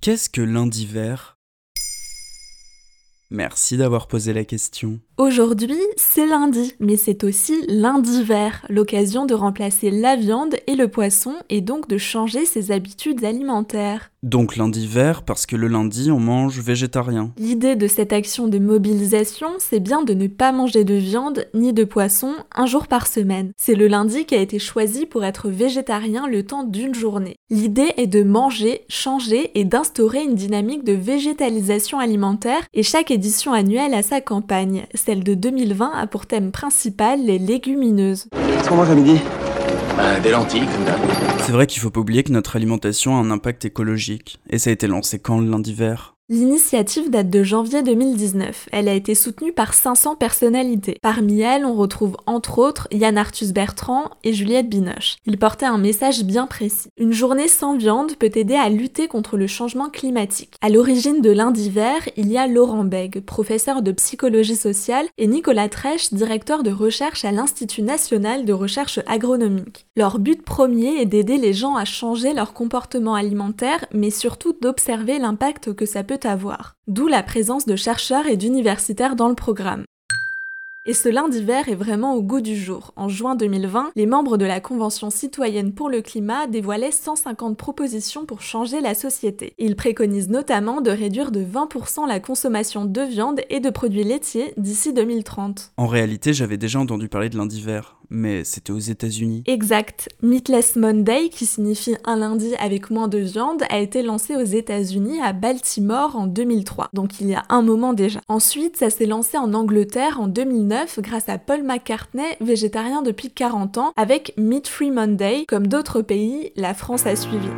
Qu'est-ce que lundi vert Merci d'avoir posé la question. Aujourd'hui, c'est lundi, mais c'est aussi lundi vert, l'occasion de remplacer la viande et le poisson et donc de changer ses habitudes alimentaires. Donc lundi vert parce que le lundi on mange végétarien. L'idée de cette action de mobilisation, c'est bien de ne pas manger de viande ni de poisson un jour par semaine. C'est le lundi qui a été choisi pour être végétarien le temps d'une journée. L'idée est de manger, changer et d'instaurer une dynamique de végétalisation alimentaire et chaque édition annuelle a sa campagne celle de 2020 a pour thème principal les légumineuses. Qu'est-ce qu'on mange à midi? Bah, Des lentilles, comme d'hab. C'est vrai qu'il faut pas oublier que notre alimentation a un impact écologique. Et ça a été lancé quand le lundi vert? L'initiative date de janvier 2019. Elle a été soutenue par 500 personnalités. Parmi elles, on retrouve entre autres Yann Arthus Bertrand et Juliette Binoche. Ils portaient un message bien précis. Une journée sans viande peut aider à lutter contre le changement climatique. À l'origine de lundi vert, il y a Laurent Beg, professeur de psychologie sociale, et Nicolas Trèche, directeur de recherche à l'Institut national de recherche agronomique. Leur but premier est d'aider les gens à changer leur comportement alimentaire, mais surtout d'observer l'impact que ça peut avoir, d'où la présence de chercheurs et d'universitaires dans le programme. Et ce lundi vert est vraiment au goût du jour. En juin 2020, les membres de la Convention citoyenne pour le climat dévoilaient 150 propositions pour changer la société. Ils préconisent notamment de réduire de 20% la consommation de viande et de produits laitiers d'ici 2030. En réalité, j'avais déjà entendu parler de lundi vert mais c'était aux États-Unis. Exact. Meatless Monday, qui signifie un lundi avec moins de viande, a été lancé aux États-Unis à Baltimore en 2003, donc il y a un moment déjà. Ensuite, ça s'est lancé en Angleterre en 2009 grâce à Paul McCartney, végétarien depuis 40 ans, avec Meat Free Monday. Comme d'autres pays, la France a suivi.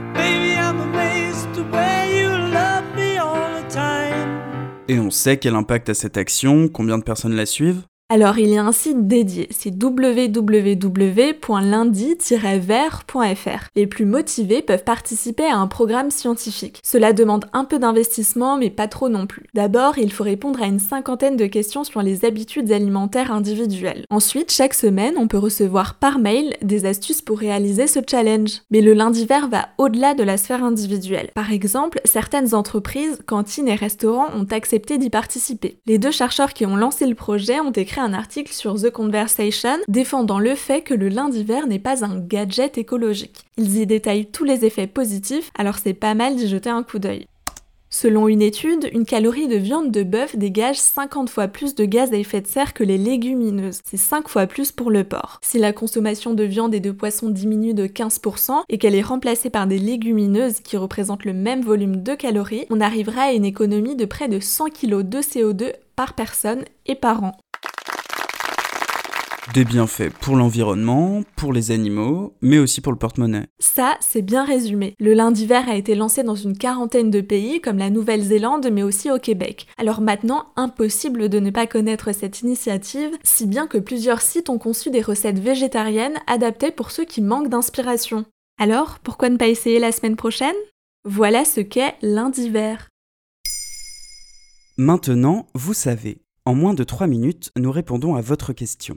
Et on sait quel impact a cette action, combien de personnes la suivent? Alors il y a un site dédié, c'est www.lundi-vert.fr. Les plus motivés peuvent participer à un programme scientifique. Cela demande un peu d'investissement mais pas trop non plus. D'abord, il faut répondre à une cinquantaine de questions sur les habitudes alimentaires individuelles. Ensuite, chaque semaine, on peut recevoir par mail des astuces pour réaliser ce challenge. Mais le lundi vert va au-delà de la sphère individuelle. Par exemple, certaines entreprises, cantines et restaurants ont accepté d'y participer. Les deux chercheurs qui ont lancé le projet ont écrit un article sur The Conversation défendant le fait que le lundi vert n'est pas un gadget écologique. Ils y détaillent tous les effets positifs, alors c'est pas mal d'y jeter un coup d'œil. Selon une étude, une calorie de viande de bœuf dégage 50 fois plus de gaz à effet de serre que les légumineuses. C'est 5 fois plus pour le porc. Si la consommation de viande et de poisson diminue de 15% et qu'elle est remplacée par des légumineuses qui représentent le même volume de calories, on arrivera à une économie de près de 100 kg de CO2 par personne et par an. Des bienfaits pour l'environnement, pour les animaux, mais aussi pour le porte-monnaie. Ça, c'est bien résumé. Le lundi vert a été lancé dans une quarantaine de pays, comme la Nouvelle-Zélande, mais aussi au Québec. Alors maintenant, impossible de ne pas connaître cette initiative, si bien que plusieurs sites ont conçu des recettes végétariennes adaptées pour ceux qui manquent d'inspiration. Alors, pourquoi ne pas essayer la semaine prochaine? Voilà ce qu'est lundi vert. Maintenant, vous savez. En moins de 3 minutes, nous répondons à votre question.